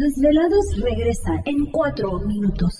Desvelados regresa en 4 minutos.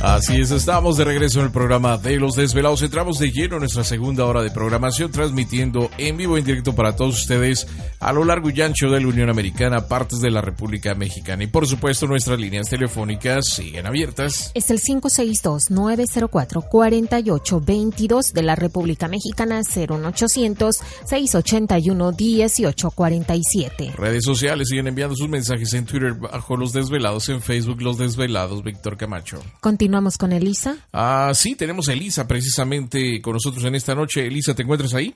Así es, estamos de regreso en el programa de Los Desvelados. Entramos de lleno en nuestra segunda hora de programación, transmitiendo en vivo en directo para todos ustedes a lo largo y ancho de la Unión Americana, partes de la República Mexicana. Y por supuesto, nuestras líneas telefónicas siguen abiertas. Es el 562-904-4822 de la República Mexicana, 01800-681-1847. Redes sociales siguen enviando sus mensajes en Twitter bajo Los Desvelados, en Facebook Los Desvelados, Víctor Camacho. Continuamos con Elisa. Ah, sí, tenemos a Elisa precisamente con nosotros en esta noche. Elisa, ¿te encuentras ahí?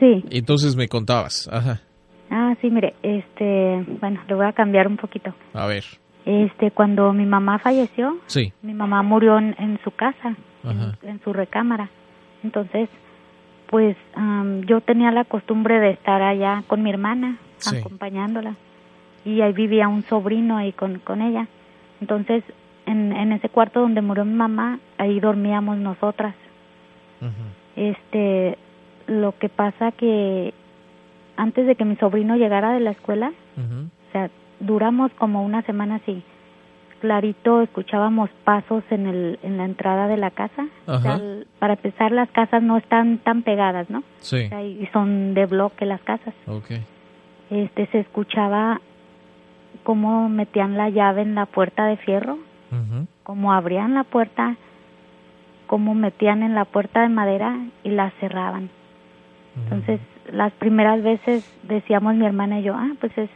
Sí. Entonces me contabas. Ajá. Ah, sí, mire, este, bueno, le voy a cambiar un poquito. A ver. Este, cuando mi mamá falleció, Sí. mi mamá murió en, en su casa, Ajá. en, en su recámara. Entonces, pues am, yo tenía la costumbre de estar allá con mi hermana, Sí. acompañándola. Y ahí vivía un sobrino ahí con, con ella. Entonces, en, en ese cuarto donde murió mi mamá, ahí dormíamos nosotras. Este, lo que pasa que antes de que mi sobrino llegara de la escuela, o sea, duramos como una semana así. Clarito escuchábamos pasos en el en la entrada de la casa. O sea, Ajá. el- para empezar las casas no están tan pegadas, ¿no? Sí. O sea, y son de bloque las casas. Ok. Este se escuchaba cómo metían la llave en la puerta de fierro, Ujú. cómo abrían la puerta, cómo metían en la puerta de madera y la cerraban. Entonces, las primeras veces decíamos mi hermana y yo, ah, pues es,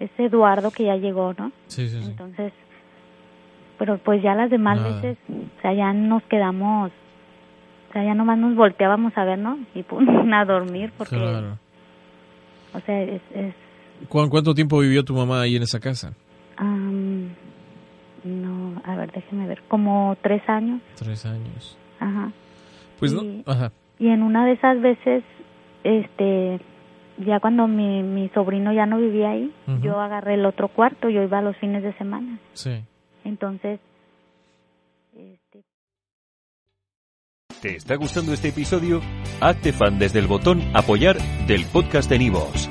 es Eduardo que ya llegó, ¿no? Sí, sí, sí. Entonces, pero pues ya las demás Nada. veces, o sea, ya nos quedamos, o sea, ya nomás nos volteábamos a ver, ¿no? Y pum, a dormir porque, Claro. o sea, es, es ¿Cuán- ¿Cuánto tiempo vivió tu mamá ahí en esa casa? no, a ver, déjeme ver, como tres años, Tres años. ajá. Pues no. Ajá. Y en una de esas veces, este, ya cuando mi, mi sobrino ya no vivía ahí, yo agarré el otro cuarto, yo iba los fines de semana. Sí. Entonces, este, ¿Te está gustando este episodio? Hazte fan desde el botón Apoyar del podcast de Nivos.